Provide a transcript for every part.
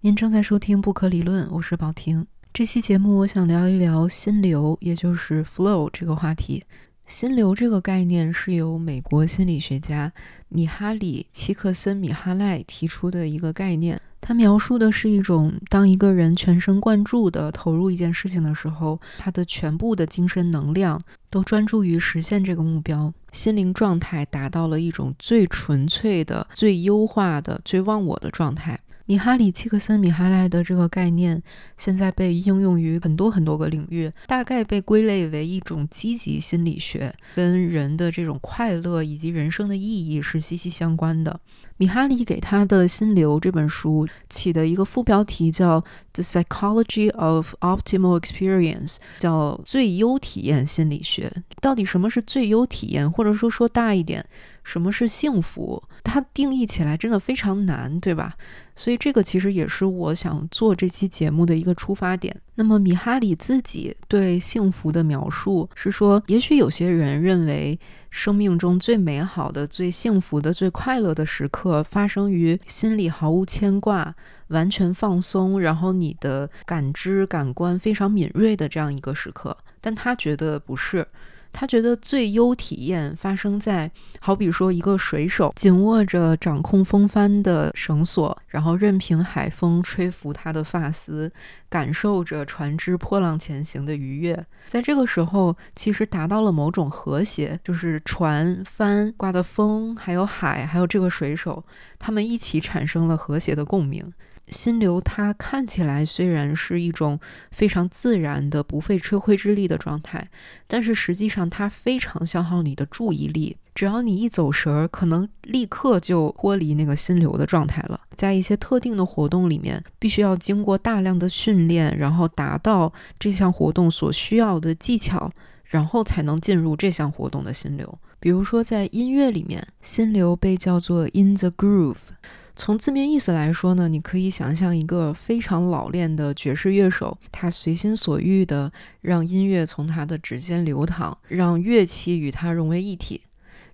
您正在收听不可理论，我是宝婷。这期节目我想聊一聊心流，也就是 flow 这个话题。心流这个概念是由美国心理学家米哈里·齐克森米哈赖提出的一个概念。他描述的是一种当一个人全神贯注地投入一件事情的时候，他的全部的精神能量都专注于实现这个目标，心灵状态达到了一种最纯粹的、最优化的、最忘我的状态。米哈里·契克森米哈赖的这个概念，现在被应用于很多很多个领域，大概被归类为一种积极心理学，跟人的这种快乐以及人生的意义是息息相关的。米哈里给他的《心流》这本书起的一个副标题叫《The Psychology of Optimal Experience》，叫最优体验心理学。到底什么是最优体验？或者说说大一点，什么是幸福？它定义起来真的非常难，对吧？所以这个其实也是我想做这期节目的一个出发点。那么米哈里自己对幸福的描述是说，也许有些人认为生命中最美好的、最幸福的、最快乐的时刻发生于心里毫无牵挂、完全放松，然后你的感知感官非常敏锐的这样一个时刻，但他觉得不是。他觉得最优体验发生在，好比说一个水手紧握着掌控风帆的绳索，然后任凭海风吹拂他的发丝，感受着船只波浪前行的愉悦。在这个时候，其实达到了某种和谐，就是船帆刮的风，还有海，还有这个水手，他们一起产生了和谐的共鸣。心流，它看起来虽然是一种非常自然的、不费吹灰之力的状态，但是实际上它非常消耗你的注意力。只要你一走神儿，可能立刻就脱离那个心流的状态了。在一些特定的活动里面，必须要经过大量的训练，然后达到这项活动所需要的技巧，然后才能进入这项活动的心流。比如说，在音乐里面，心流被叫做 in the groove。从字面意思来说呢，你可以想象一个非常老练的爵士乐手，他随心所欲地让音乐从他的指尖流淌，让乐器与他融为一体。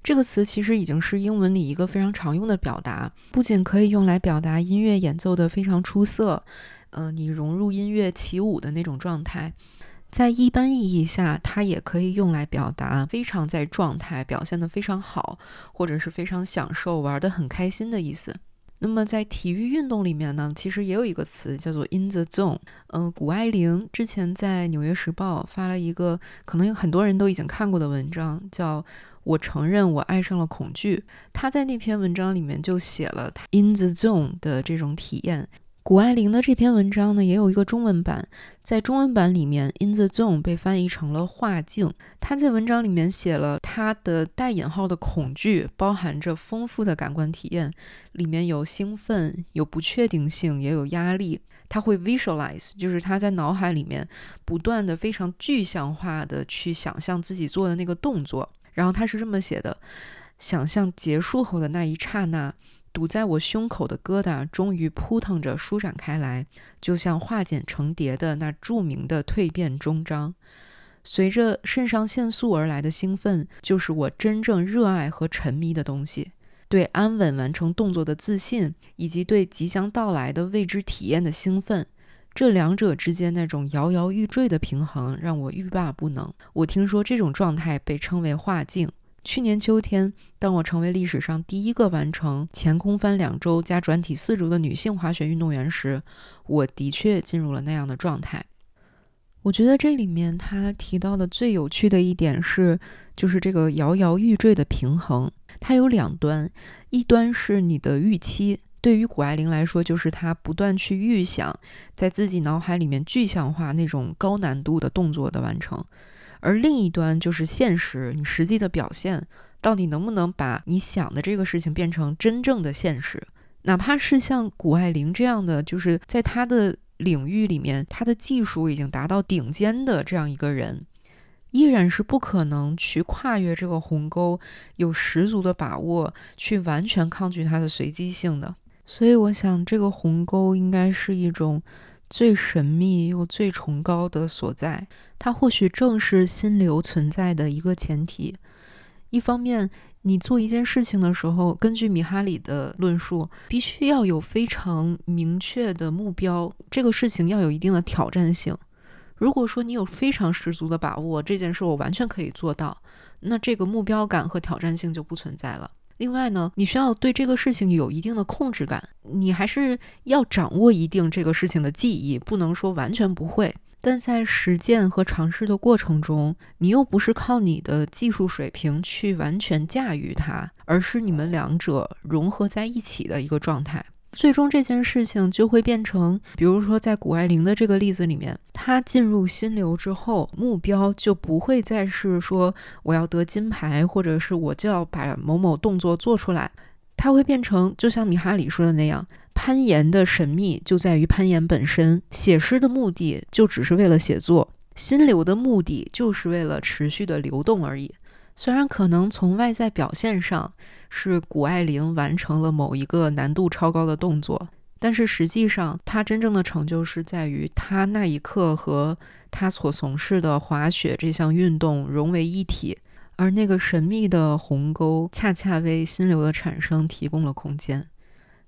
这个词其实已经是英文里一个非常常用的表达，不仅可以用来表达音乐演奏的非常出色，嗯，你融入音乐起舞的那种状态，在一般意义下，它也可以用来表达非常在状态，表现得非常好，或者是非常享受，玩得很开心的意思。那么在体育运动里面呢，其实也有一个词叫做 in the zone。嗯，谷爱凌之前在《纽约时报》发了一个可能有很多人都已经看过的文章，叫《我承认我爱上了恐惧》。她在那篇文章里面就写了 in the zone 的这种体验。谷爱凌的这篇文章呢，也有一个中文版，在中文版里面，in the zone 被翻译成了画境。他在文章里面写了他的带引号的恐惧，包含着丰富的感官体验，里面有兴奋，有不确定性，也有压力。他会 visualize，就是他在脑海里面不断的非常具象化的去想象自己做的那个动作。然后他是这么写的：想象结束后的那一刹那。堵在我胸口的疙瘩终于扑腾着舒展开来，就像化茧成蝶的那著名的蜕变终章。随着肾上腺素而来的兴奋，就是我真正热爱和沉迷的东西。对安稳完成动作的自信，以及对即将到来的未知体验的兴奋，这两者之间那种摇摇欲坠的平衡，让我欲罢不能。我听说这种状态被称为化境。去年秋天，当我成为历史上第一个完成前空翻两周加转体四周的女性滑雪运动员时，我的确进入了那样的状态。我觉得这里面他提到的最有趣的一点是，就是这个摇摇欲坠的平衡。它有两端，一端是你的预期，对于谷爱凌来说，就是她不断去预想，在自己脑海里面具象化那种高难度的动作的完成。而另一端就是现实，你实际的表现到底能不能把你想的这个事情变成真正的现实？哪怕是像谷爱凌这样的，就是在他的领域里面，他的技术已经达到顶尖的这样一个人，依然是不可能去跨越这个鸿沟，有十足的把握去完全抗拒它的随机性的。所以，我想这个鸿沟应该是一种。最神秘又最崇高的所在，它或许正是心流存在的一个前提。一方面，你做一件事情的时候，根据米哈里的论述，必须要有非常明确的目标，这个事情要有一定的挑战性。如果说你有非常十足的把握，这件事我完全可以做到，那这个目标感和挑战性就不存在了。另外呢，你需要对这个事情有一定的控制感，你还是要掌握一定这个事情的记忆，不能说完全不会。但在实践和尝试的过程中，你又不是靠你的技术水平去完全驾驭它，而是你们两者融合在一起的一个状态。最终这件事情就会变成，比如说在谷爱凌的这个例子里面，她进入心流之后，目标就不会再是说我要得金牌，或者是我就要把某某动作做出来，它会变成就像米哈里说的那样。攀岩的神秘就在于攀岩本身，写诗的目的就只是为了写作，心流的目的就是为了持续的流动而已。虽然可能从外在表现上是谷爱凌完成了某一个难度超高的动作，但是实际上她真正的成就是在于她那一刻和她所从事的滑雪这项运动融为一体，而那个神秘的鸿沟恰恰为心流的产生提供了空间。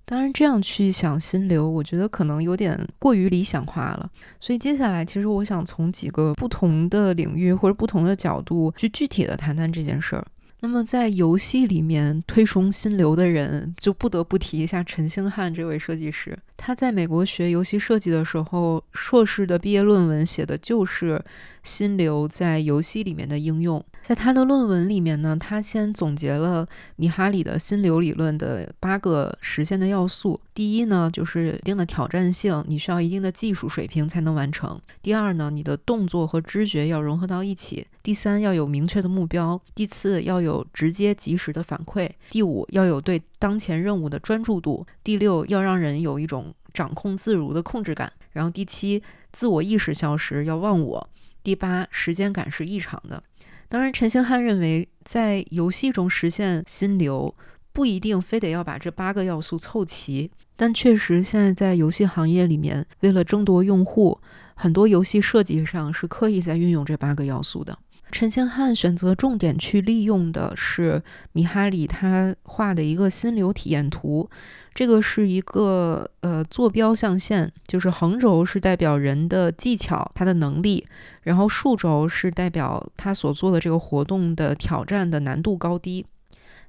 当然，这样去想心流，我觉得可能有点过于理想化了。所以接下来，其实我想从几个不同的领域或者不同的角度去具体的谈谈这件事儿。那么，在游戏里面推崇心流的人，就不得不提一下陈星汉这位设计师。他在美国学游戏设计的时候，硕士的毕业论文写的就是心流在游戏里面的应用。在他的论文里面呢，他先总结了米哈里的心流理论的八个实现的要素。第一呢，就是一定的挑战性，你需要一定的技术水平才能完成。第二呢，你的动作和知觉要融合到一起。第三，要有明确的目标。第四，要有直接及时的反馈。第五，要有对当前任务的专注度。第六，要让人有一种掌控自如的控制感。然后第七，自我意识消失，要忘我。第八，时间感是异常的。当然，陈星汉认为，在游戏中实现心流不一定非得要把这八个要素凑齐，但确实现在在游戏行业里面，为了争夺用户，很多游戏设计上是刻意在运用这八个要素的。陈星汉选择重点去利用的是米哈里他画的一个心流体验图。这个是一个呃坐标象限，就是横轴是代表人的技巧、他的能力，然后竖轴是代表他所做的这个活动的挑战的难度高低。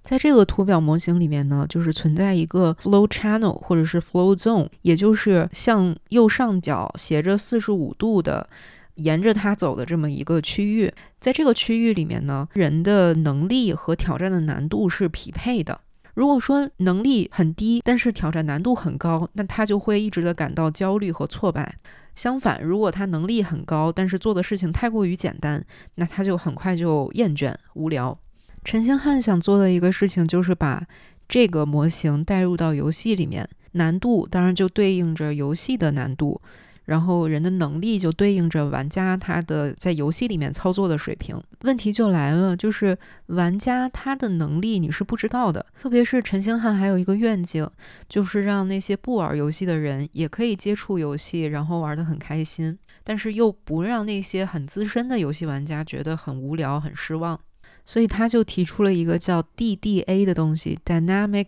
在这个图表模型里面呢，就是存在一个 flow channel 或者是 flow zone，也就是向右上角斜着四十五度的沿着它走的这么一个区域。在这个区域里面呢，人的能力和挑战的难度是匹配的。如果说能力很低，但是挑战难度很高，那他就会一直的感到焦虑和挫败。相反，如果他能力很高，但是做的事情太过于简单，那他就很快就厌倦、无聊。陈星汉想做的一个事情就是把这个模型带入到游戏里面，难度当然就对应着游戏的难度。然后人的能力就对应着玩家他的在游戏里面操作的水平。问题就来了，就是玩家他的能力你是不知道的。特别是陈星汉还有一个愿景，就是让那些不玩游戏的人也可以接触游戏，然后玩得很开心，但是又不让那些很资深的游戏玩家觉得很无聊、很失望。所以他就提出了一个叫 DDA 的东西，Dynamic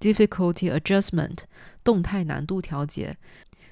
Difficulty Adjustment，动态难度调节。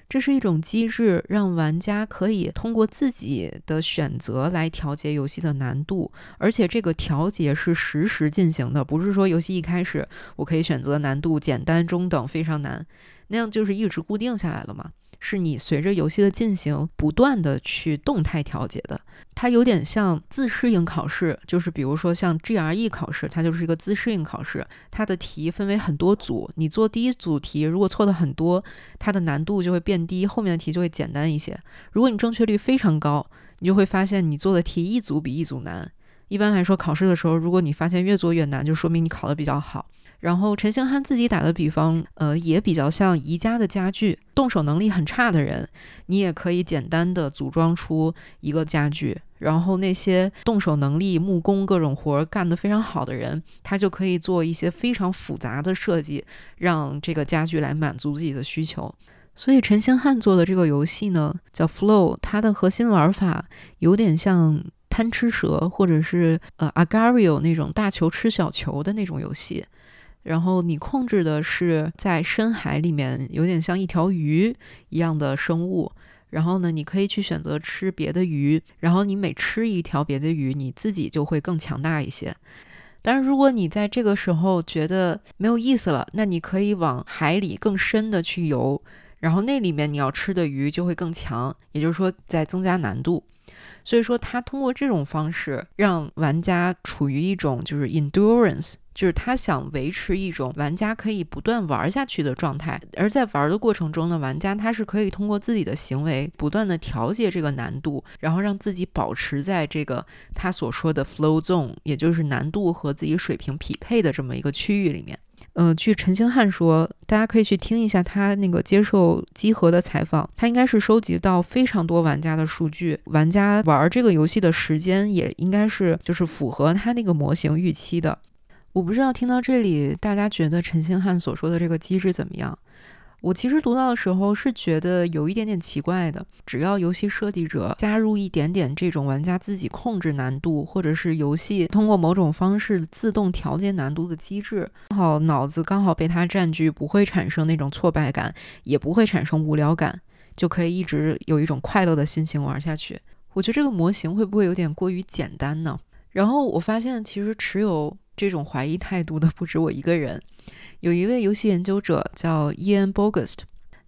这是一种机制，让玩家可以通过自己的选择来调节游戏的难度，而且这个调节是实时进行的，不是说游戏一开始我可以选择难度简单、中等、非常难，那样就是一直固定下来了嘛。是你随着游戏的进行，不断的去动态调节的。它有点像自适应考试，就是比如说像 GRE 考试，它就是一个自适应考试。它的题分为很多组，你做第一组题，如果错的很多，它的难度就会变低，后面的题就会简单一些。如果你正确率非常高，你就会发现你做的题一组比一组难。一般来说，考试的时候，如果你发现越做越难，就说明你考的比较好。然后陈星汉自己打的比方，呃，也比较像宜家的家具。动手能力很差的人，你也可以简单的组装出一个家具。然后那些动手能力、木工各种活干得非常好的人，他就可以做一些非常复杂的设计，让这个家具来满足自己的需求。所以陈星汉做的这个游戏呢，叫 Flow，它的核心玩法有点像。贪吃蛇或者是呃 Agario 那种大球吃小球的那种游戏。然后你控制的是在深海里面有点像一条鱼一样的生物。然后呢，你可以去选择吃别的鱼，然后你每吃一条别的鱼，你自己就会更强大一些。但是如果你在这个时候觉得没有意思了，那你可以往海里更深的去游，然后那里面你要吃的鱼就会更强，也就是说在增加难度。所以说，他通过这种方式让玩家处于一种就是 endurance。就是他想维持一种玩家可以不断玩下去的状态，而在玩的过程中呢，玩家他是可以通过自己的行为不断的调节这个难度，然后让自己保持在这个他所说的 flow zone，也就是难度和自己水平匹配的这么一个区域里面。呃，据陈星汉说，大家可以去听一下他那个接受机核的采访，他应该是收集到非常多玩家的数据，玩家玩这个游戏的时间也应该是就是符合他那个模型预期的。我不知道听到这里，大家觉得陈星汉所说的这个机制怎么样？我其实读到的时候是觉得有一点点奇怪的。只要游戏设计者加入一点点这种玩家自己控制难度，或者是游戏通过某种方式自动调节难度的机制，刚好脑子刚好被它占据，不会产生那种挫败感，也不会产生无聊感，就可以一直有一种快乐的心情玩下去。我觉得这个模型会不会有点过于简单呢？然后我发现，其实持有。这种怀疑态度的不止我一个人，有一位游戏研究者叫 Ian Bogust，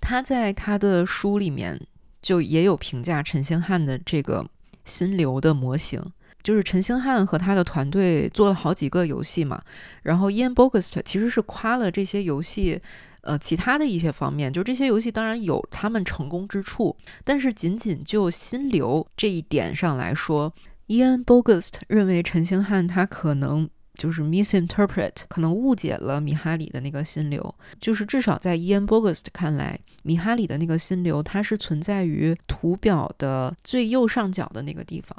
他在他的书里面就也有评价陈星汉的这个心流的模型。就是陈星汉和他的团队做了好几个游戏嘛，然后 Ian Bogust 其实是夸了这些游戏，呃，其他的一些方面，就这些游戏当然有他们成功之处，但是仅仅就心流这一点上来说，Ian Bogust 认为陈星汉他可能。就是 misinterpret，可能误解了米哈里的那个心流。就是至少在伊恩·伯格斯看来，米哈里的那个心流，它是存在于图表的最右上角的那个地方。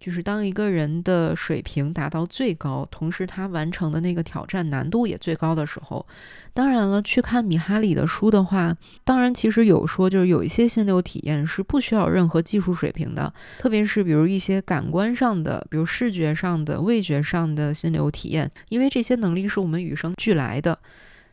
就是当一个人的水平达到最高，同时他完成的那个挑战难度也最高的时候，当然了，去看米哈里的书的话，当然其实有说，就是有一些心流体验是不需要任何技术水平的，特别是比如一些感官上的，比如视觉上的、味觉上的心流体验，因为这些能力是我们与生俱来的，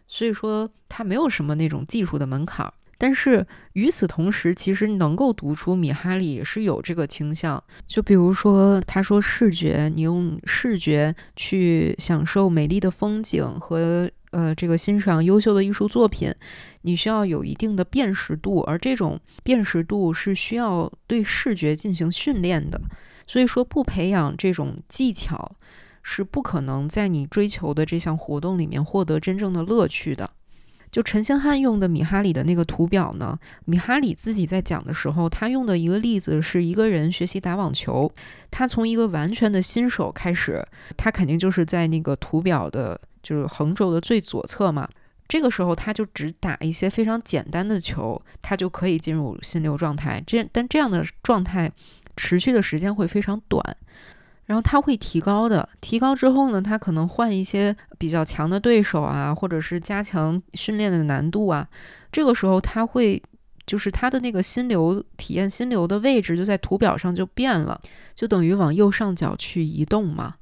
所以说它没有什么那种技术的门槛。但是与此同时，其实能够读出米哈里也是有这个倾向。就比如说，他说视觉，你用视觉去享受美丽的风景和呃这个欣赏优秀的艺术作品，你需要有一定的辨识度，而这种辨识度是需要对视觉进行训练的。所以说，不培养这种技巧，是不可能在你追求的这项活动里面获得真正的乐趣的。就陈星汉用的米哈里的那个图表呢？米哈里自己在讲的时候，他用的一个例子是一个人学习打网球，他从一个完全的新手开始，他肯定就是在那个图表的，就是横轴的最左侧嘛。这个时候他就只打一些非常简单的球，他就可以进入心流状态。这但这样的状态持续的时间会非常短。然后他会提高的，提高之后呢，他可能换一些比较强的对手啊，或者是加强训练的难度啊。这个时候他会，就是他的那个心流体验心流的位置就在图表上就变了，就等于往右上角去移动嘛。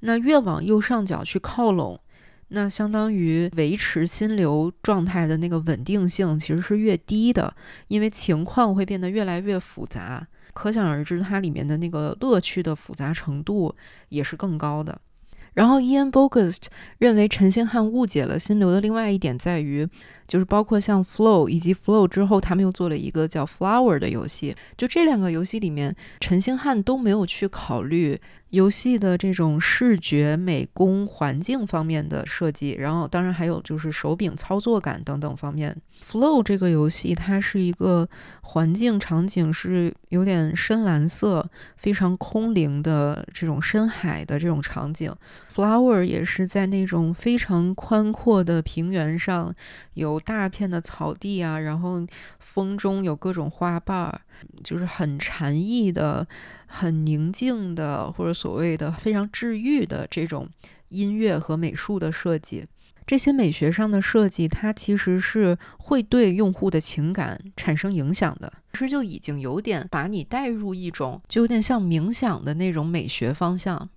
那越往右上角去靠拢，那相当于维持心流状态的那个稳定性其实是越低的，因为情况会变得越来越复杂。可想而知，它里面的那个乐趣的复杂程度也是更高的。然后，Ian Bogust 认为陈星汉误解了心流的另外一点在于，就是包括像 Flow 以及 Flow 之后，他们又做了一个叫 Flower 的游戏。就这两个游戏里面，陈星汉都没有去考虑。游戏的这种视觉美工、环境方面的设计，然后当然还有就是手柄操作感等等方面。Flow 这个游戏，它是一个环境场景是有点深蓝色、非常空灵的这种深海的这种场景。Flower 也是在那种非常宽阔的平原上，有大片的草地啊，然后风中有各种花瓣儿，就是很禅意的。很宁静的，或者所谓的非常治愈的这种音乐和美术的设计，这些美学上的设计，它其实是会对用户的情感产生影响的。其实就已经有点把你带入一种，就有点像冥想的那种美学方向。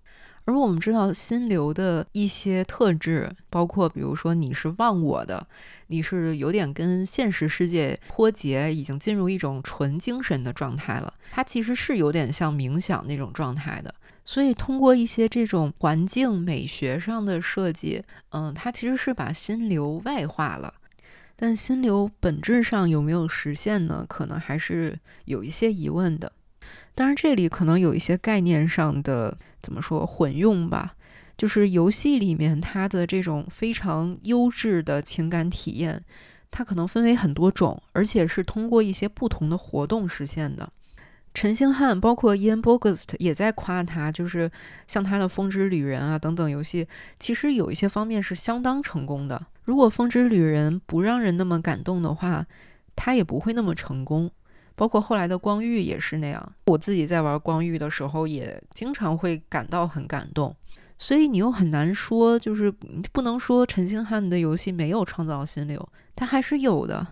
而我们知道心流的一些特质，包括比如说你是忘我的，你是有点跟现实世界脱节，已经进入一种纯精神的状态了。它其实是有点像冥想那种状态的。所以通过一些这种环境美学上的设计，嗯，它其实是把心流外化了。但心流本质上有没有实现呢？可能还是有一些疑问的。当然，这里可能有一些概念上的怎么说混用吧。就是游戏里面它的这种非常优质的情感体验，它可能分为很多种，而且是通过一些不同的活动实现的。陈星汉包括 Ian Bogost 也在夸他，就是像他的《风之旅人》啊等等游戏，其实有一些方面是相当成功的。如果《风之旅人》不让人那么感动的话，他也不会那么成功。包括后来的《光遇》也是那样。我自己在玩《光遇》的时候，也经常会感到很感动。所以你又很难说，就是不能说陈星汉的游戏没有创造心流，他还是有的。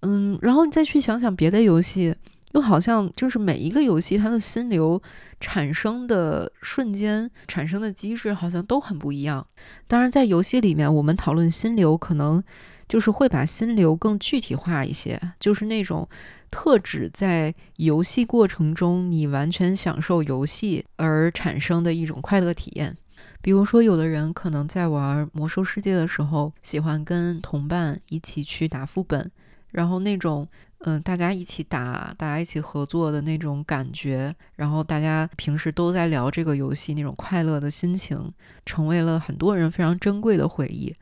嗯，然后你再去想想别的游戏。又好像就是每一个游戏，它的心流产生的瞬间、产生的机制好像都很不一样。当然，在游戏里面，我们讨论心流，可能就是会把心流更具体化一些，就是那种特指在游戏过程中你完全享受游戏而产生的一种快乐体验。比如说，有的人可能在玩魔兽世界的时候，喜欢跟同伴一起去打副本，然后那种。嗯，大家一起打，大家一起合作的那种感觉，然后大家平时都在聊这个游戏，那种快乐的心情，成为了很多人非常珍贵的回忆。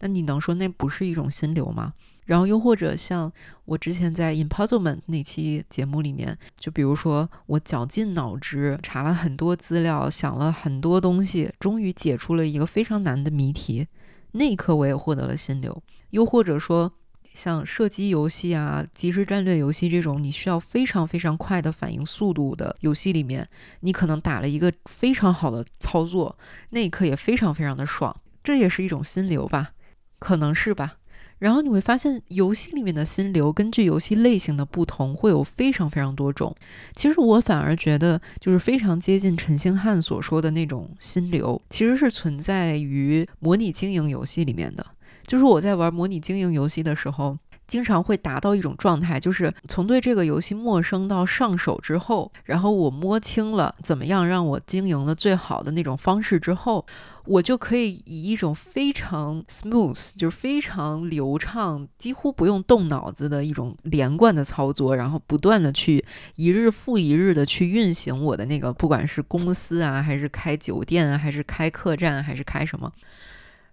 那你能说那不是一种心流吗？然后又或者像我之前在 Impossible 那期节目里面，就比如说我绞尽脑汁查了很多资料，想了很多东西，终于解出了一个非常难的谜题，那一刻我也获得了心流。又或者说。像射击游戏啊、即时战略游戏这种，你需要非常非常快的反应速度的游戏里面，你可能打了一个非常好的操作，那一刻也非常非常的爽，这也是一种心流吧？可能是吧。然后你会发现，游戏里面的心流根据游戏类型的不同，会有非常非常多种。其实我反而觉得，就是非常接近陈星汉所说的那种心流，其实是存在于模拟经营游戏里面的。就是我在玩模拟经营游戏的时候，经常会达到一种状态，就是从对这个游戏陌生到上手之后，然后我摸清了怎么样让我经营的最好的那种方式之后，我就可以以一种非常 smooth，就是非常流畅，几乎不用动脑子的一种连贯的操作，然后不断的去一日复一日的去运行我的那个，不管是公司啊，还是开酒店啊，还是开客栈，还是开什么。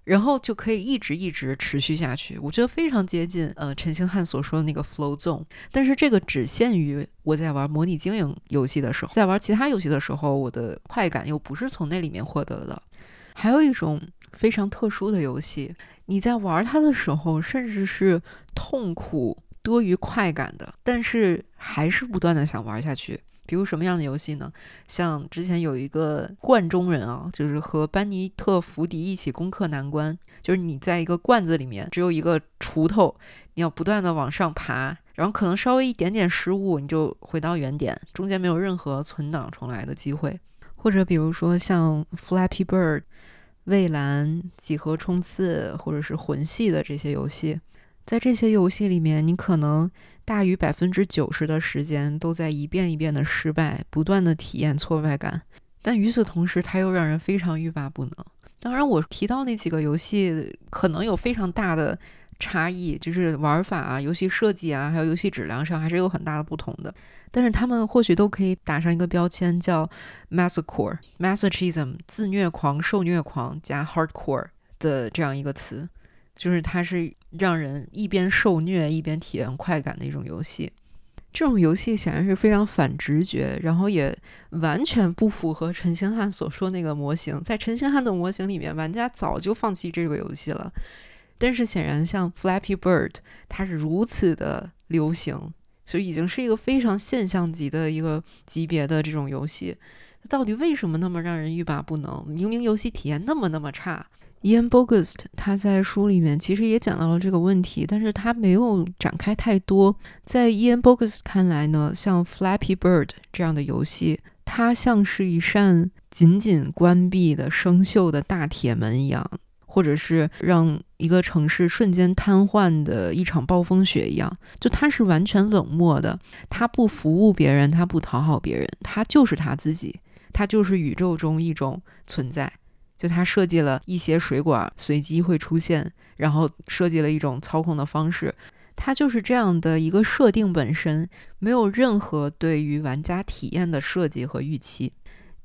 然后就可以一直一直持续下去，我觉得非常接近呃陈星汉所说的那个 flow zone。但是这个只限于我在玩模拟经营游戏的时候，在玩其他游戏的时候，我的快感又不是从那里面获得的。还有一种非常特殊的游戏，你在玩它的时候，甚至是痛苦多于快感的，但是还是不断的想玩下去。比如什么样的游戏呢？像之前有一个罐中人啊，就是和班尼特·福迪一起攻克难关。就是你在一个罐子里面，只有一个锄头，你要不断的往上爬，然后可能稍微一点点失误，你就回到原点，中间没有任何存档重来的机会。或者比如说像 Flappy Bird、蔚蓝、几何冲刺，或者是魂系的这些游戏，在这些游戏里面，你可能。大于百分之九十的时间都在一遍一遍的失败，不断的体验挫败感，但与此同时，它又让人非常欲罢不能。当然，我提到那几个游戏可能有非常大的差异，就是玩法啊、游戏设计啊，还有游戏质量上还是有很大的不同的。但是他们或许都可以打上一个标签，叫 masochore（masochism，自虐狂、受虐狂加 hardcore 的这样一个词）。就是它是让人一边受虐一边体验快感的一种游戏，这种游戏显然是非常反直觉，然后也完全不符合陈星汉所说那个模型。在陈星汉的模型里面，玩家早就放弃这个游戏了。但是显然，像 Flappy Bird，它是如此的流行，所以已经是一个非常现象级的一个级别的这种游戏。到底为什么那么让人欲罢不能？明明游戏体验那么那么差。Ian Bogost 他在书里面其实也讲到了这个问题，但是他没有展开太多。在 Ian Bogost 看来呢，像 Flappy Bird 这样的游戏，它像是一扇紧紧关闭的生锈的大铁门一样，或者是让一个城市瞬间瘫痪的一场暴风雪一样。就它是完全冷漠的，它不服务别人，它不讨好别人，它就是它自己，它就是宇宙中一种存在。就他设计了一些水管随机会出现，然后设计了一种操控的方式，它就是这样的一个设定本身，没有任何对于玩家体验的设计和预期。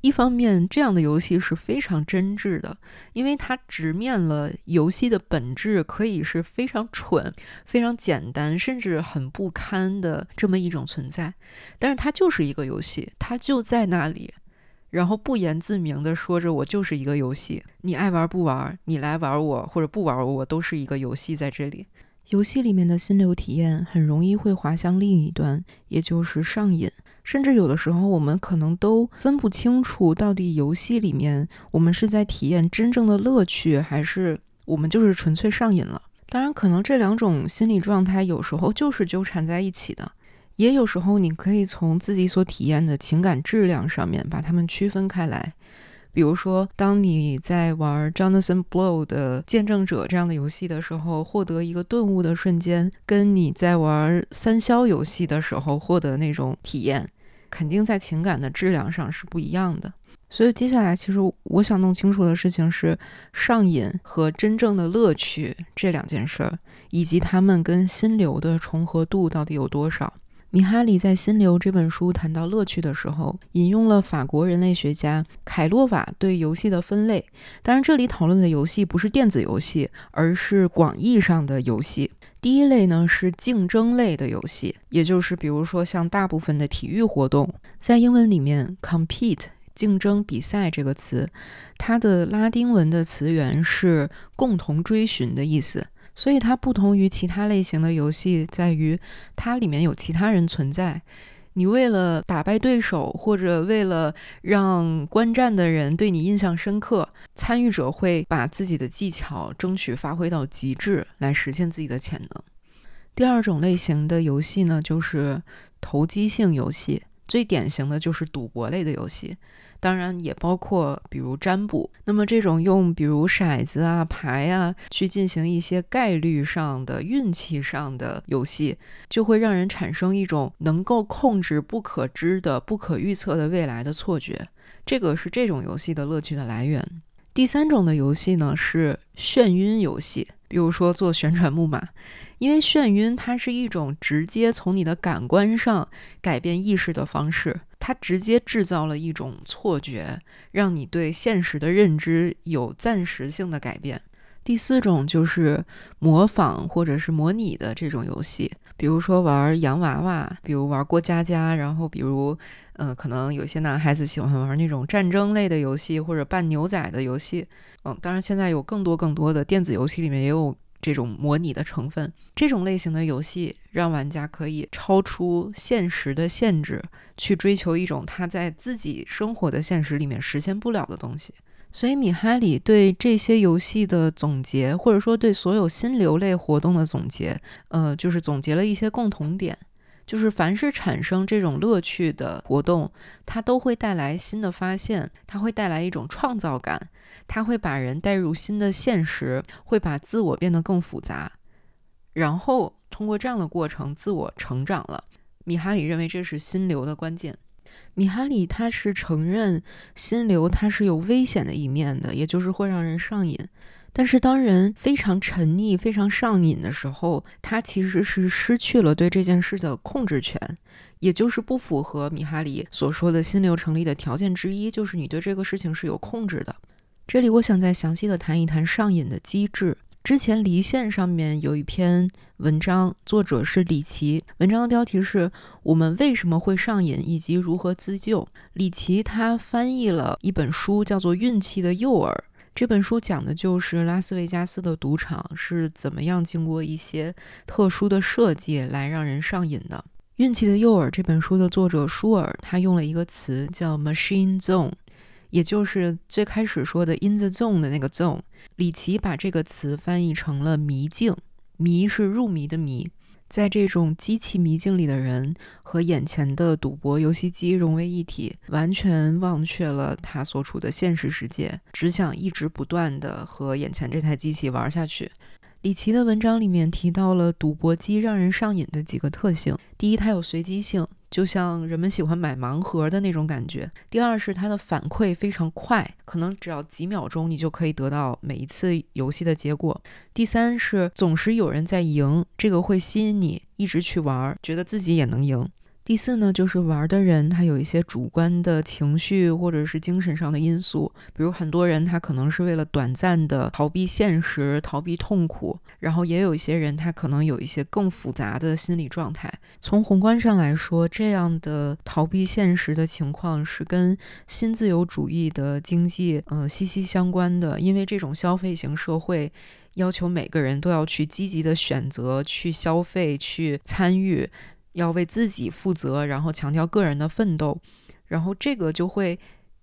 一方面，这样的游戏是非常真挚的，因为它直面了游戏的本质可以是非常蠢、非常简单，甚至很不堪的这么一种存在。但是它就是一个游戏，它就在那里。然后不言自明地说着：“我就是一个游戏，你爱玩不玩，你来玩我或者不玩我，都是一个游戏在这里。”游戏里面的心流体验很容易会滑向另一端，也就是上瘾。甚至有的时候，我们可能都分不清楚，到底游戏里面我们是在体验真正的乐趣，还是我们就是纯粹上瘾了。当然，可能这两种心理状态有时候就是纠缠在一起的。也有时候，你可以从自己所体验的情感质量上面把它们区分开来。比如说，当你在玩 Jonathan Blow 的见证者这样的游戏的时候，获得一个顿悟的瞬间，跟你在玩三消游戏的时候获得那种体验，肯定在情感的质量上是不一样的。所以，接下来其实我想弄清楚的事情是，上瘾和真正的乐趣这两件事儿，以及它们跟心流的重合度到底有多少。米哈里在《心流》这本书谈到乐趣的时候，引用了法国人类学家凯洛瓦对游戏的分类。当然，这里讨论的游戏不是电子游戏，而是广义上的游戏。第一类呢是竞争类的游戏，也就是比如说像大部分的体育活动，在英文里面 “compete” 竞争、比赛这个词，它的拉丁文的词源是共同追寻的意思。所以它不同于其他类型的游戏，在于它里面有其他人存在。你为了打败对手，或者为了让观战的人对你印象深刻，参与者会把自己的技巧争取发挥到极致，来实现自己的潜能。第二种类型的游戏呢，就是投机性游戏，最典型的就是赌博类的游戏。当然也包括，比如占卜。那么这种用比如骰子啊、牌啊去进行一些概率上的、运气上的游戏，就会让人产生一种能够控制不可知的、不可预测的未来的错觉。这个是这种游戏的乐趣的来源。第三种的游戏呢是眩晕游戏，比如说做旋转木马。因为眩晕，它是一种直接从你的感官上改变意识的方式，它直接制造了一种错觉，让你对现实的认知有暂时性的改变。第四种就是模仿或者是模拟的这种游戏，比如说玩洋娃娃，比如玩过家家，然后比如，嗯，可能有些男孩子喜欢玩那种战争类的游戏或者扮牛仔的游戏，嗯，当然现在有更多更多的电子游戏里面也有。这种模拟的成分，这种类型的游戏让玩家可以超出现实的限制，去追求一种他在自己生活的现实里面实现不了的东西。所以，米哈里对这些游戏的总结，或者说对所有心流类活动的总结，呃，就是总结了一些共同点。就是凡是产生这种乐趣的活动，它都会带来新的发现，它会带来一种创造感，它会把人带入新的现实，会把自我变得更复杂，然后通过这样的过程，自我成长了。米哈里认为这是心流的关键。米哈里他是承认心流它是有危险的一面的，也就是会让人上瘾。但是，当人非常沉溺、非常上瘾的时候，他其实是失去了对这件事的控制权，也就是不符合米哈里所说的心流成立的条件之一，就是你对这个事情是有控制的。这里，我想再详细的谈一谈上瘾的机制。之前离线上面有一篇文章，作者是李琦，文章的标题是我们为什么会上瘾以及如何自救。李琦他翻译了一本书，叫做《运气的诱饵》。这本书讲的就是拉斯维加斯的赌场是怎么样经过一些特殊的设计来让人上瘾的。《运气的诱饵》这本书的作者舒尔，他用了一个词叫 “machine zone”，也就是最开始说的 in the zone 的那个 zone。李琦把这个词翻译成了迷境，迷是入迷的迷。在这种机器迷境里的人和眼前的赌博游戏机融为一体，完全忘却了他所处的现实世界，只想一直不断的和眼前这台机器玩下去。李琦的文章里面提到了赌博机让人上瘾的几个特性：第一，它有随机性，就像人们喜欢买盲盒的那种感觉；第二是它的反馈非常快，可能只要几秒钟你就可以得到每一次游戏的结果；第三是总是有人在赢，这个会吸引你一直去玩，觉得自己也能赢。第四呢，就是玩的人他有一些主观的情绪或者是精神上的因素，比如很多人他可能是为了短暂的逃避现实、逃避痛苦，然后也有一些人他可能有一些更复杂的心理状态。从宏观上来说，这样的逃避现实的情况是跟新自由主义的经济呃息息相关的，因为这种消费型社会要求每个人都要去积极的选择、去消费、去参与。要为自己负责，然后强调个人的奋斗，然后这个就会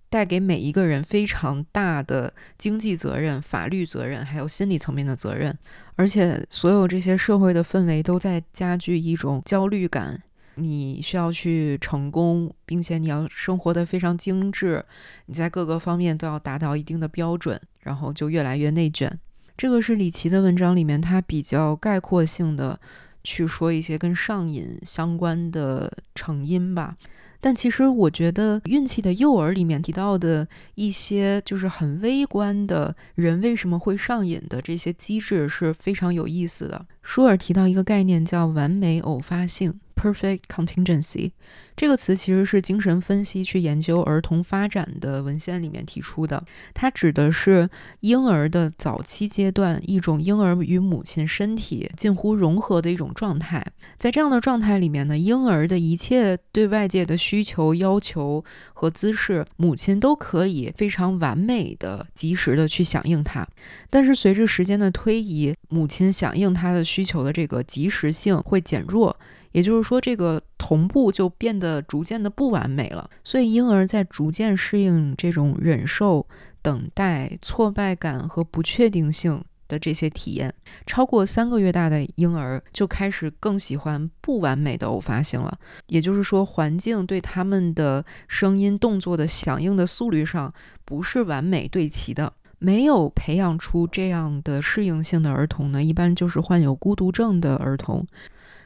带给每一个人非常大的经济责任、法律责任，还有心理层面的责任。而且，所有这些社会的氛围都在加剧一种焦虑感。你需要去成功，并且你要生活的非常精致，你在各个方面都要达到一定的标准，然后就越来越内卷。这个是李琦的文章里面他比较概括性的。去说一些跟上瘾相关的成因吧，但其实我觉得《运气的诱饵》里面提到的一些就是很微观的人为什么会上瘾的这些机制是非常有意思的。舒尔提到一个概念叫完美偶发性。Perfect contingency 这个词其实是精神分析去研究儿童发展的文献里面提出的，它指的是婴儿的早期阶段一种婴儿与母亲身体近乎融合的一种状态。在这样的状态里面呢，婴儿的一切对外界的需求、要求和姿势，母亲都可以非常完美的、及时的去响应它。但是随着时间的推移，母亲响应他的需求的这个及时性会减弱。也就是说，这个同步就变得逐渐的不完美了。所以，婴儿在逐渐适应这种忍受、等待、挫败感和不确定性的这些体验。超过三个月大的婴儿就开始更喜欢不完美的偶发性了。也就是说，环境对他们的声音、动作的响应的速率上不是完美对齐的。没有培养出这样的适应性的儿童呢，一般就是患有孤独症的儿童。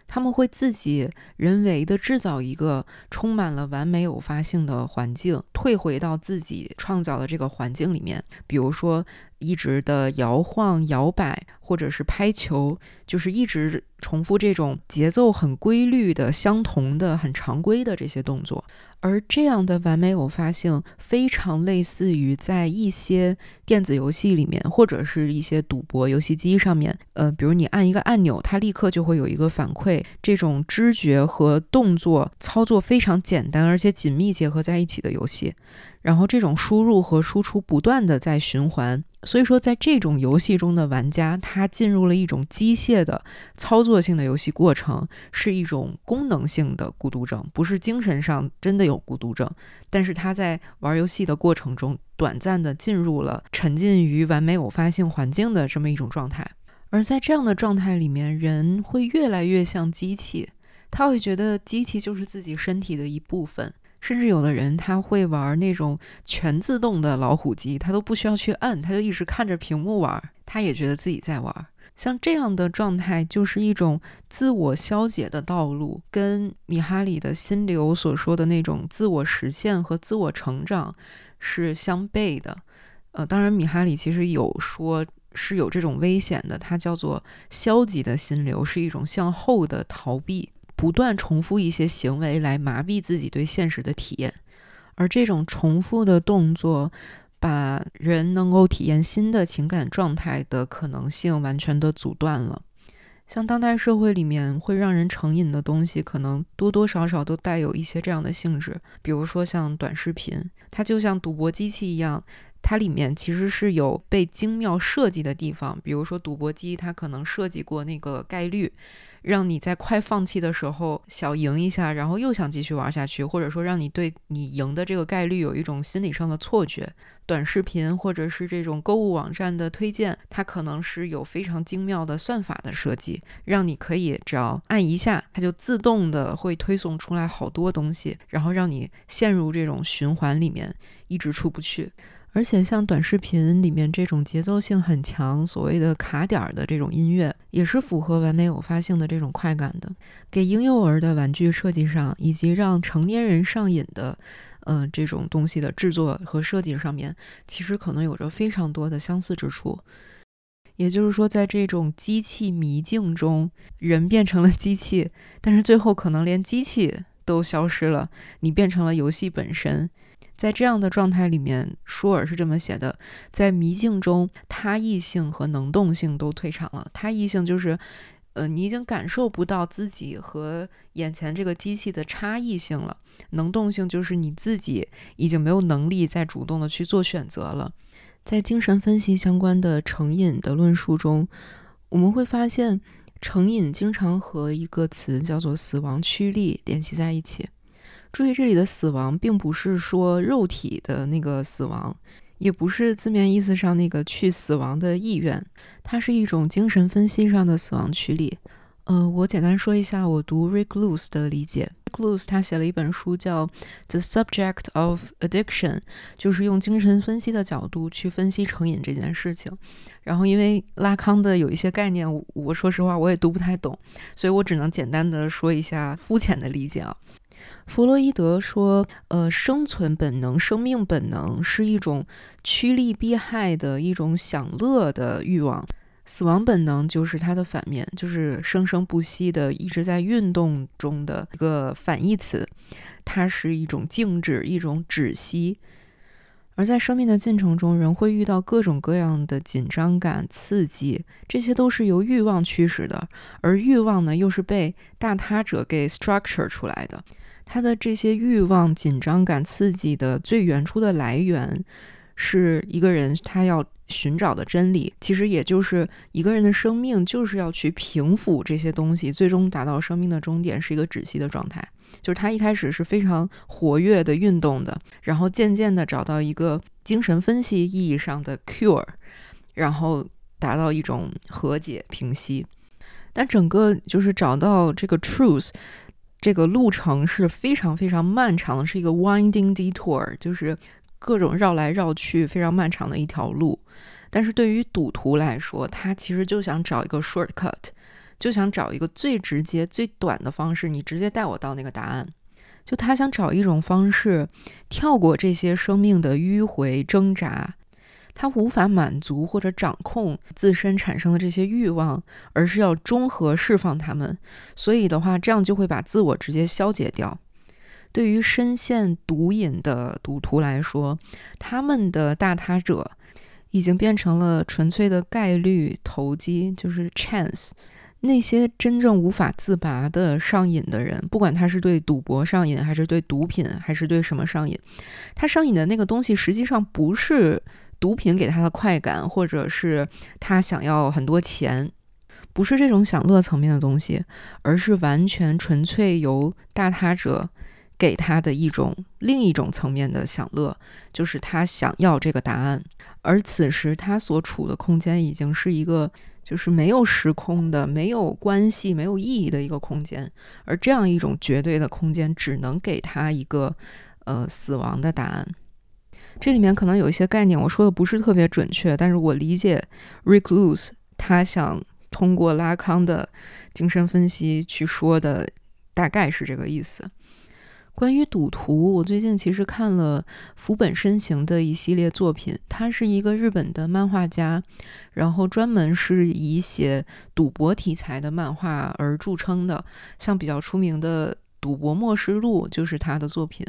他们会自己人为的制造一个充满了完美偶发性的环境，退回到自己创造的这个环境里面，比如说。一直的摇晃、摇摆，或者是拍球，就是一直重复这种节奏很规律的、相同的、很常规的这些动作。而这样的完美偶发性，非常类似于在一些电子游戏里面，或者是一些赌博游戏机上面。呃，比如你按一个按钮，它立刻就会有一个反馈。这种知觉和动作操作非常简单，而且紧密结合在一起的游戏。然后这种输入和输出不断的在循环，所以说在这种游戏中的玩家，他进入了一种机械的操作性的游戏过程，是一种功能性的孤独症，不是精神上真的有孤独症。但是他在玩游戏的过程中，短暂的进入了沉浸于完美偶发性环境的这么一种状态，而在这样的状态里面，人会越来越像机器，他会觉得机器就是自己身体的一部分。甚至有的人他会玩那种全自动的老虎机，他都不需要去摁，他就一直看着屏幕玩，他也觉得自己在玩。像这样的状态就是一种自我消解的道路，跟米哈里的心流所说的那种自我实现和自我成长是相悖的。呃，当然米哈里其实有说是有这种危险的，它叫做消极的心流，是一种向后的逃避。不断重复一些行为来麻痹自己对现实的体验，而这种重复的动作，把人能够体验新的情感状态的可能性完全的阻断了。像当代社会里面会让人成瘾的东西，可能多多少少都带有一些这样的性质，比如说像短视频，它就像赌博机器一样。它里面其实是有被精妙设计的地方，比如说赌博机，它可能设计过那个概率。让你在快放弃的时候小赢一下，然后又想继续玩下去，或者说让你对你赢的这个概率有一种心理上的错觉。短视频或者是这种购物网站的推荐，它可能是有非常精妙的算法的设计，让你可以只要按一下，它就自动的会推送出来好多东西，然后让你陷入这种循环里面，一直出不去。而且像短视频里面这种节奏性很强、所谓的卡点儿的这种音乐，也是符合完美偶发性的这种快感的。给婴幼儿的玩具设计上，以及让成年人上瘾的，嗯，这种东西的制作和设计上面，其实可能有着非常多的相似之处。也就是说，在这种机器迷境中，人变成了机器，但是最后可能连机器都消失了，你变成了游戏本身。在这样的状态里面，舒尔是这么写的：在迷境中，他异性和能动性都退场了。他异性就是，呃，你已经感受不到自己和眼前这个机器的差异性了。能动性就是你自己已经没有能力再主动的去做选择了。在精神分析相关的成瘾的论述中，我们会发现，成瘾经常和一个词叫做死亡驱力联系在一起。注意，这里的死亡并不是说肉体的那个死亡，也不是字面意思上那个去死亡的意愿，它是一种精神分析上的死亡驱力。呃，我简单说一下我读 Rick Luce 的理解。Rick Luce 他写了一本书叫《The Subject of Addiction》，就是用精神分析的角度去分析成瘾这件事情。然后，因为拉康的有一些概念，我说实话我也读不太懂，所以我只能简单的说一下肤浅的理解啊。弗洛伊德说：“呃，生存本能、生命本能是一种趋利避害的一种享乐的欲望；死亡本能就是它的反面，就是生生不息的一直在运动中的一个反义词。它是一种静止、一种止息。而在生命的进程中，人会遇到各种各样的紧张感、刺激，这些都是由欲望驱使的。而欲望呢，又是被大他者给 structure 出来的。”他的这些欲望、紧张感、刺激的最原初的来源，是一个人他要寻找的真理。其实也就是一个人的生命，就是要去平抚这些东西，最终达到生命的终点是一个止息的状态。就是他一开始是非常活跃的、运动的，然后渐渐的找到一个精神分析意义上的 cure，然后达到一种和解、平息。但整个就是找到这个 truth。这个路程是非常非常漫长的，是一个 winding detour，就是各种绕来绕去，非常漫长的一条路。但是对于赌徒来说，他其实就想找一个 shortcut，就想找一个最直接、最短的方式，你直接带我到那个答案。就他想找一种方式，跳过这些生命的迂回挣扎。他无法满足或者掌控自身产生的这些欲望，而是要中和释放他们。所以的话，这样就会把自我直接消解掉。对于深陷毒瘾的赌徒来说，他们的大他者已经变成了纯粹的概率投机，就是 chance。那些真正无法自拔的上瘾的人，不管他是对赌博上瘾，还是对毒品，还是对什么上瘾，他上瘾的那个东西实际上不是。毒品给他的快感，或者是他想要很多钱，不是这种享乐层面的东西，而是完全纯粹由大他者给他的一种另一种层面的享乐，就是他想要这个答案。而此时他所处的空间已经是一个就是没有时空的、没有关系、没有意义的一个空间，而这样一种绝对的空间，只能给他一个呃死亡的答案。这里面可能有一些概念，我说的不是特别准确，但是我理解 Rick Luce 他想通过拉康的精神分析去说的，大概是这个意思。关于赌徒，我最近其实看了福本身行的一系列作品，他是一个日本的漫画家，然后专门是以写赌博题材的漫画而著称的，像比较出名的《赌博默示录》就是他的作品。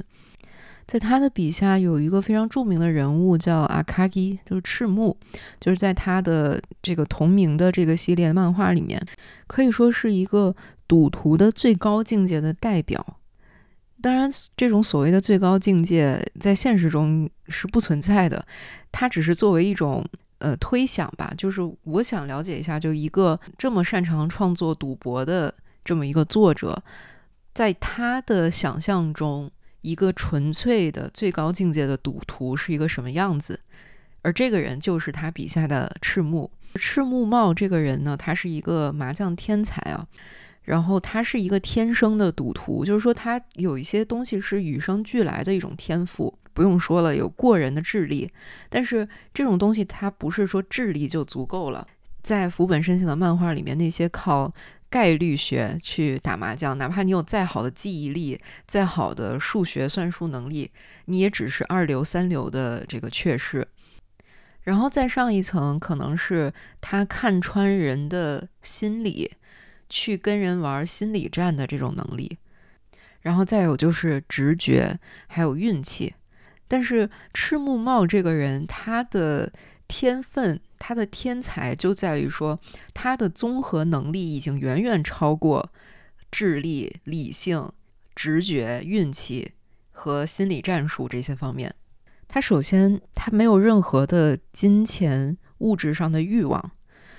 在他的笔下有一个非常著名的人物叫阿卡基，就是赤木，就是在他的这个同名的这个系列漫画里面，可以说是一个赌徒的最高境界的代表。当然，这种所谓的最高境界在现实中是不存在的，它只是作为一种呃推想吧。就是我想了解一下，就一个这么擅长创作赌博的这么一个作者，在他的想象中，一个纯粹的最高境界的赌徒是一个什么样子？而这个人就是他笔下的赤木。赤木茂这个人呢，他是一个麻将天才啊。然后他是一个天生的赌徒，就是说他有一些东西是与生俱来的一种天赋，不用说了，有过人的智力。但是这种东西它不是说智力就足够了。在福本伸行的漫画里面，那些靠概率学去打麻将，哪怕你有再好的记忆力、再好的数学算术能力，你也只是二流三流的这个确视。然后再上一层，可能是他看穿人的心理。去跟人玩心理战的这种能力，然后再有就是直觉，还有运气。但是赤木茂这个人，他的天分，他的天才就在于说，他的综合能力已经远远超过智力、理性、直觉、运气和心理战术这些方面。他首先，他没有任何的金钱、物质上的欲望。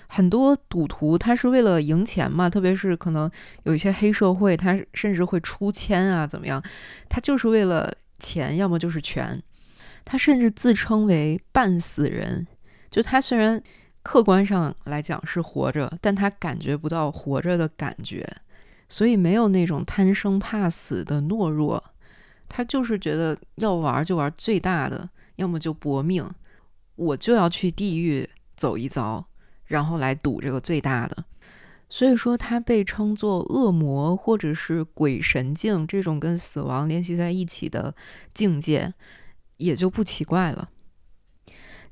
很多赌徒他是为了赢钱嘛，特别是可能有一些黑社会，他甚至会出千啊，怎么样？他就是为了钱，要么就是权。他甚至自称为半死人，就他虽然客观上来讲是活着，但他感觉不到活着的感觉，所以没有那种贪生怕死的懦弱。他就是觉得要玩就玩最大的，要么就搏命，我就要去地狱走一遭。然后来赌这个最大的，所以说他被称作恶魔或者是鬼神境这种跟死亡联系在一起的境界，也就不奇怪了。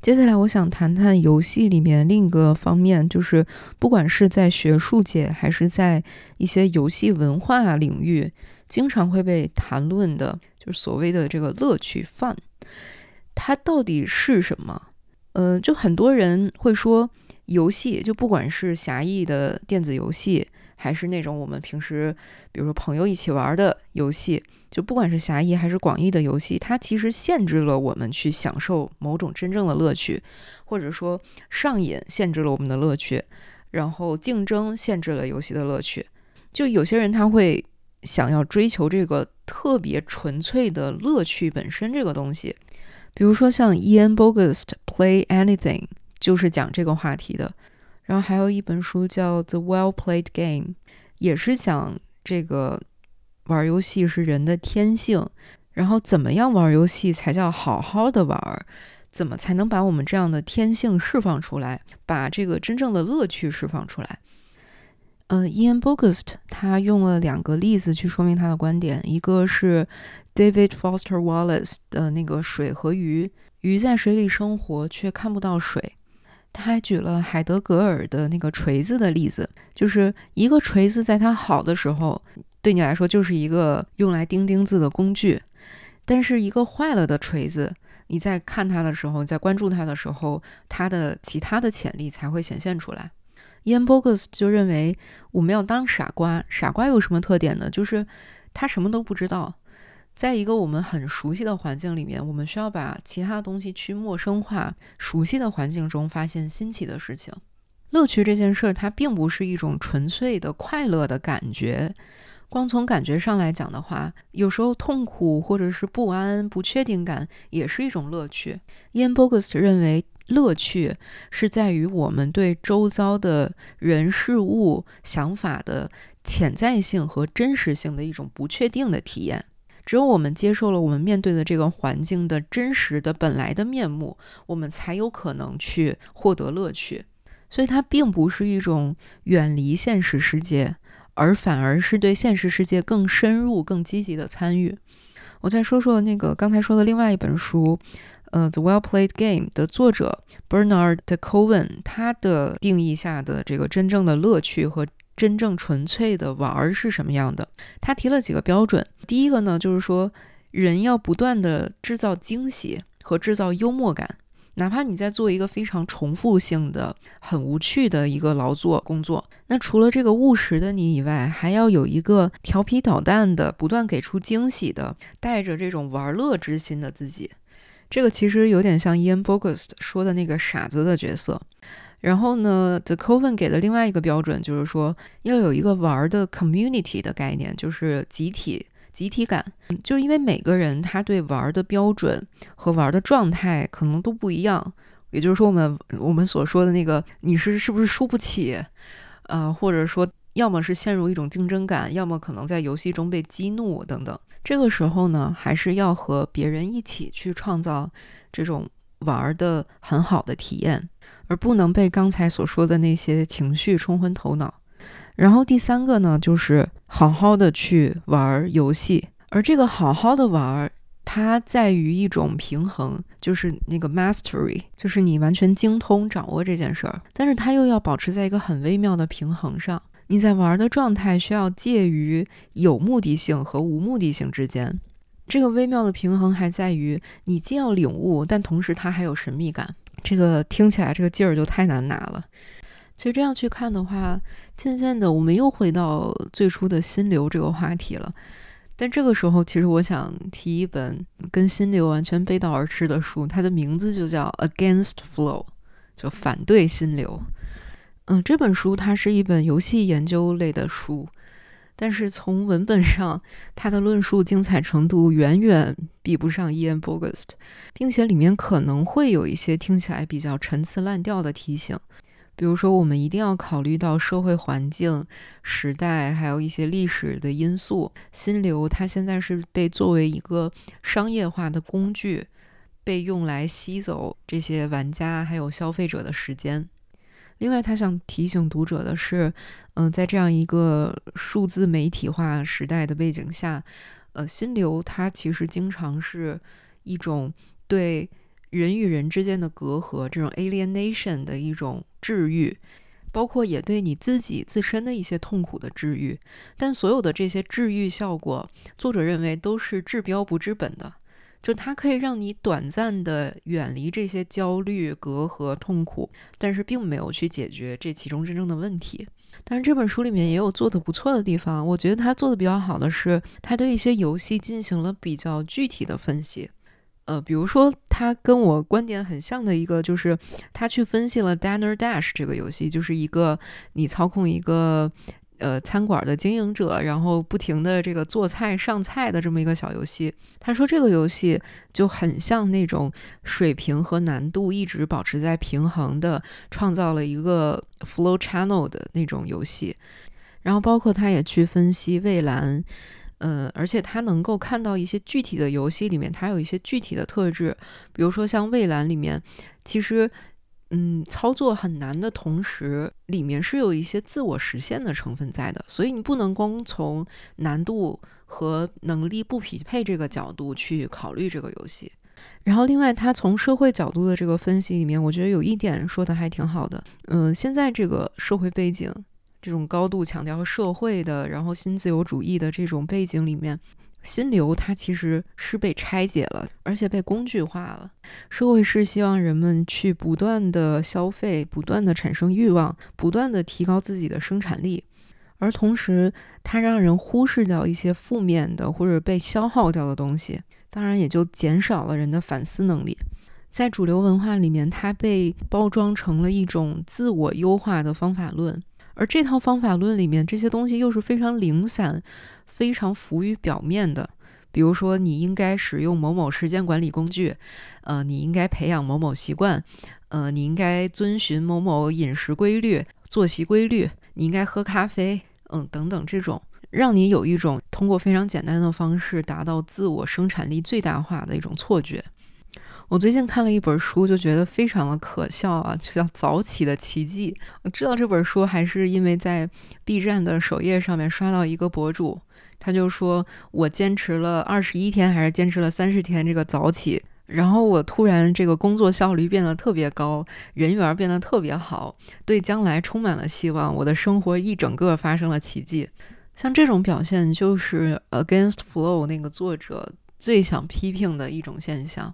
接下来我想谈谈游戏里面另一个方面，就是不管是在学术界还是在一些游戏文化领域，经常会被谈论的，就是所谓的这个乐趣 fun，它到底是什么？嗯，就很多人会说。游戏就不管是狭义的电子游戏，还是那种我们平时比如说朋友一起玩的游戏，就不管是狭义还是广义的游戏，它其实限制了我们去享受某种真正的乐趣，或者说上瘾限制了我们的乐趣，然后竞争限制了游戏的乐趣。就有些人他会想要追求这个特别纯粹的乐趣本身这个东西，比如说像 Ian Bogost Play Anything。就是讲这个话题的，然后还有一本书叫《The Well Played Game》，也是讲这个玩游戏是人的天性，然后怎么样玩游戏才叫好好的玩，怎么才能把我们这样的天性释放出来，把这个真正的乐趣释放出来。呃，Ian Bogost 他用了两个例子去说明他的观点，一个是 David Foster Wallace 的那个水和鱼，鱼在水里生活却看不到水。他还举了海德格尔的那个锤子的例子，就是一个锤子在它好的时候，对你来说就是一个用来钉钉子的工具；但是一个坏了的锤子，你在看它的时候，在关注它的时候，它的其他的潜力才会显现出来。Ian Bogus 就认为，我们要当傻瓜。傻瓜有什么特点呢？就是他什么都不知道。在一个我们很熟悉的环境里面，我们需要把其他东西去陌生化。熟悉的环境中发现新奇的事情，乐趣这件事儿，它并不是一种纯粹的快乐的感觉。光从感觉上来讲的话，有时候痛苦或者是不安、不确定感也是一种乐趣。Ian Bogost 认为，乐趣是在于我们对周遭的人事物、想法的潜在性和真实性的一种不确定的体验。只有我们接受了我们面对的这个环境的真实的本来的面目，我们才有可能去获得乐趣。所以它并不是一种远离现实世界，而反而是对现实世界更深入、更积极的参与。我再说说那个刚才说的另外一本书，呃，《The Well Played Game》的作者 Bernard de Cohen，他的定义下的这个真正的乐趣和。真正纯粹的玩儿是什么样的？他提了几个标准。第一个呢，就是说人要不断的制造惊喜和制造幽默感。哪怕你在做一个非常重复性的、很无趣的一个劳作工作，那除了这个务实的你以外，还要有一个调皮捣蛋的、不断给出惊喜的、带着这种玩乐之心的自己。这个其实有点像 Ian Bogost 说的那个傻子的角色。然后呢，The Coven 给的另外一个标准就是说，要有一个玩的 community 的概念，就是集体。集体感，就是因为每个人他对玩的标准和玩的状态可能都不一样。也就是说，我们我们所说的那个，你是是不是输不起？呃，或者说，要么是陷入一种竞争感，要么可能在游戏中被激怒等等。这个时候呢，还是要和别人一起去创造这种玩的很好的体验，而不能被刚才所说的那些情绪冲昏头脑。然后第三个呢，就是好好的去玩游戏，而这个好好的玩儿，它在于一种平衡，就是那个 mastery，就是你完全精通掌握这件事儿，但是它又要保持在一个很微妙的平衡上。你在玩儿的状态需要介于有目的性和无目的性之间，这个微妙的平衡还在于你既要领悟，但同时它还有神秘感。这个听起来这个劲儿就太难拿了。其实这样去看的话，渐渐的我们又回到最初的心流这个话题了。但这个时候，其实我想提一本跟心流完全背道而驰的书，它的名字就叫《Against Flow》，就反对心流。嗯，这本书它是一本游戏研究类的书，但是从文本上，它的论述精彩程度远远比不上 Ian Bogost，并且里面可能会有一些听起来比较陈词滥调的提醒。比如说，我们一定要考虑到社会环境、时代，还有一些历史的因素。心流它现在是被作为一个商业化的工具，被用来吸走这些玩家还有消费者的时间。另外，他想提醒读者的是，嗯，在这样一个数字媒体化时代的背景下，呃，心流它其实经常是一种对。人与人之间的隔阂，这种 alienation 的一种治愈，包括也对你自己自身的一些痛苦的治愈。但所有的这些治愈效果，作者认为都是治标不治本的，就它可以让你短暂的远离这些焦虑、隔阂、痛苦，但是并没有去解决这其中真正的问题。但是这本书里面也有做的不错的地方，我觉得他做的比较好的是，他对一些游戏进行了比较具体的分析。呃，比如说，他跟我观点很像的一个，就是他去分析了《Dinner Dash》这个游戏，就是一个你操控一个呃餐馆的经营者，然后不停的这个做菜上菜的这么一个小游戏。他说这个游戏就很像那种水平和难度一直保持在平衡的，创造了一个 flow channel 的那种游戏。然后包括他也去分析蔚蓝。嗯，而且它能够看到一些具体的游戏里面，它有一些具体的特质，比如说像蔚蓝里面，其实，嗯，操作很难的同时，里面是有一些自我实现的成分在的，所以你不能光从难度和能力不匹配这个角度去考虑这个游戏。然后，另外，他从社会角度的这个分析里面，我觉得有一点说的还挺好的。嗯，现在这个社会背景。这种高度强调社会的，然后新自由主义的这种背景里面，心流它其实是被拆解了，而且被工具化了。社会是希望人们去不断的消费，不断的产生欲望，不断的提高自己的生产力，而同时它让人忽视掉一些负面的或者被消耗掉的东西，当然也就减少了人的反思能力。在主流文化里面，它被包装成了一种自我优化的方法论。而这套方法论里面这些东西又是非常零散、非常浮于表面的。比如说，你应该使用某某时间管理工具，呃，你应该培养某某习惯，呃，你应该遵循某某饮食规律、作息规律，你应该喝咖啡，嗯，等等，这种让你有一种通过非常简单的方式达到自我生产力最大化的一种错觉。我最近看了一本书，就觉得非常的可笑啊，就叫《早起的奇迹》。我知道这本书还是因为在 B 站的首页上面刷到一个博主，他就说我坚持了二十一天，还是坚持了三十天这个早起，然后我突然这个工作效率变得特别高，人缘变得特别好，对将来充满了希望，我的生活一整个发生了奇迹。像这种表现，就是 Against Flow 那个作者最想批评的一种现象。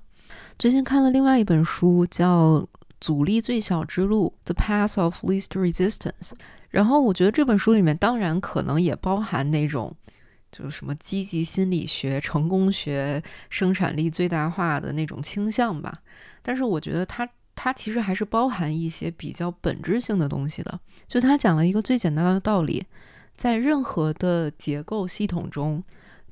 最近看了另外一本书，叫《阻力最小之路》（The Path of Least Resistance）。然后我觉得这本书里面当然可能也包含那种，就是什么积极心理学、成功学、生产力最大化的那种倾向吧。但是我觉得它它其实还是包含一些比较本质性的东西的。就他讲了一个最简单的道理，在任何的结构系统中，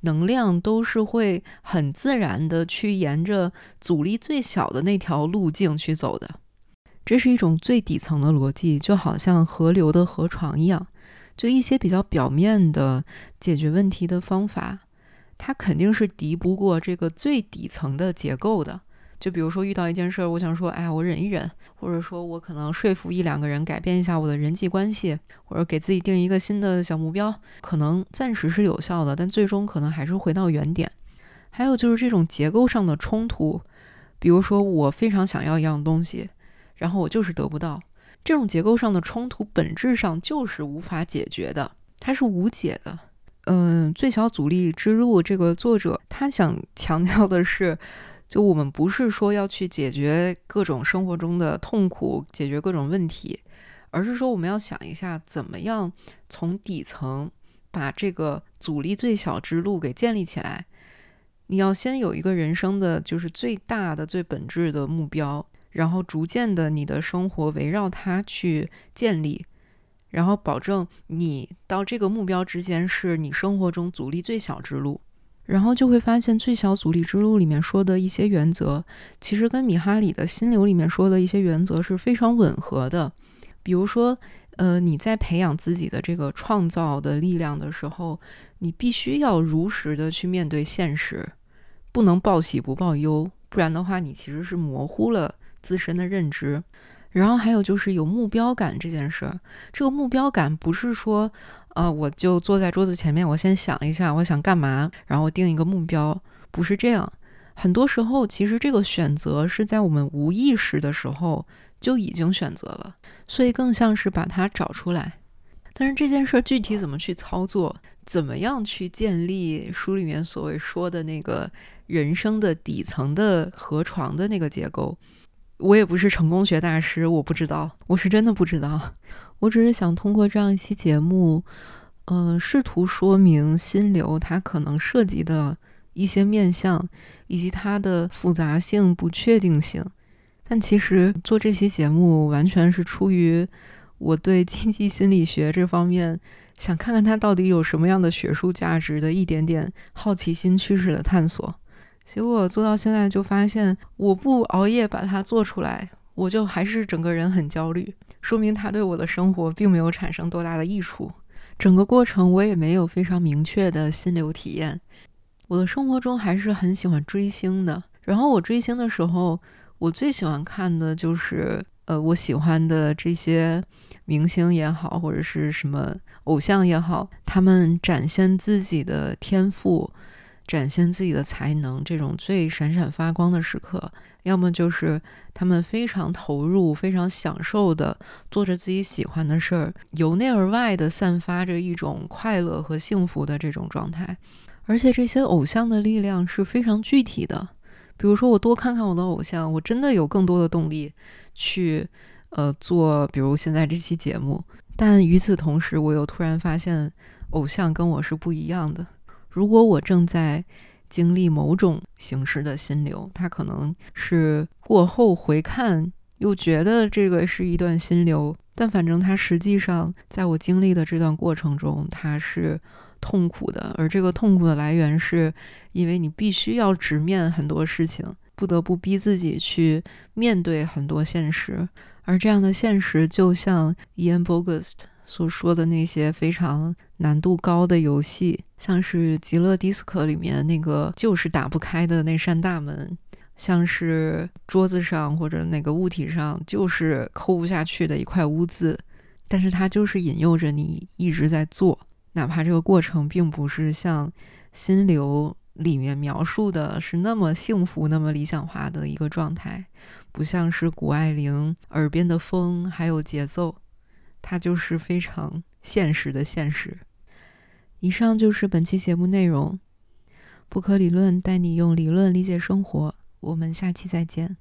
能量都是会很自然的去沿着阻力最小的那条路径去走的。这是一种最底层的逻辑，就好像河流的河床一样。就一些比较表面的解决问题的方法，它肯定是敌不过这个最底层的结构的。就比如说遇到一件事儿，我想说，哎，我忍一忍，或者说我可能说服一两个人改变一下我的人际关系，或者给自己定一个新的小目标，可能暂时是有效的，但最终可能还是回到原点。还有就是这种结构上的冲突，比如说我非常想要一样东西。然后我就是得不到这种结构上的冲突，本质上就是无法解决的，它是无解的。嗯，最小阻力之路这个作者他想强调的是，就我们不是说要去解决各种生活中的痛苦，解决各种问题，而是说我们要想一下，怎么样从底层把这个阻力最小之路给建立起来。你要先有一个人生的就是最大的、最本质的目标。然后逐渐的，你的生活围绕它去建立，然后保证你到这个目标之间是你生活中阻力最小之路，然后就会发现最小阻力之路里面说的一些原则，其实跟米哈里的心流里面说的一些原则是非常吻合的。比如说，呃，你在培养自己的这个创造的力量的时候，你必须要如实的去面对现实，不能报喜不报忧，不然的话，你其实是模糊了。自身的认知，然后还有就是有目标感这件事儿。这个目标感不是说，呃，我就坐在桌子前面，我先想一下我想干嘛，然后定一个目标，不是这样。很多时候，其实这个选择是在我们无意识的时候就已经选择了，所以更像是把它找出来。但是这件事儿具体怎么去操作，怎么样去建立书里面所谓说的那个人生的底层的河床的那个结构？我也不是成功学大师，我不知道，我是真的不知道。我只是想通过这样一期节目，嗯，试图说明心流它可能涉及的一些面向，以及它的复杂性、不确定性。但其实做这期节目完全是出于我对经济心理学这方面想看看它到底有什么样的学术价值的一点点好奇心驱使的探索。结果做到现在，就发现我不熬夜把它做出来，我就还是整个人很焦虑，说明它对我的生活并没有产生多大的益处。整个过程我也没有非常明确的心流体验。我的生活中还是很喜欢追星的，然后我追星的时候，我最喜欢看的就是呃我喜欢的这些明星也好，或者是什么偶像也好，他们展现自己的天赋。展现自己的才能，这种最闪闪发光的时刻，要么就是他们非常投入、非常享受的做着自己喜欢的事儿，由内而外的散发着一种快乐和幸福的这种状态。而且这些偶像的力量是非常具体的，比如说我多看看我的偶像，我真的有更多的动力去呃做，比如现在这期节目。但与此同时，我又突然发现，偶像跟我是不一样的。如果我正在经历某种形式的心流，它可能是过后回看又觉得这个是一段心流，但反正它实际上在我经历的这段过程中，它是痛苦的，而这个痛苦的来源是因为你必须要直面很多事情，不得不逼自己去面对很多现实，而这样的现实就像 Ian Bogost。所说的那些非常难度高的游戏，像是《极乐迪斯科》里面那个就是打不开的那扇大门，像是桌子上或者那个物体上就是抠不下去的一块污渍，但是它就是引诱着你一直在做，哪怕这个过程并不是像心流里面描述的是那么幸福、那么理想化的一个状态，不像是谷爱凌耳边的风还有节奏。它就是非常现实的现实。以上就是本期节目内容。不可理论带你用理论理解生活。我们下期再见。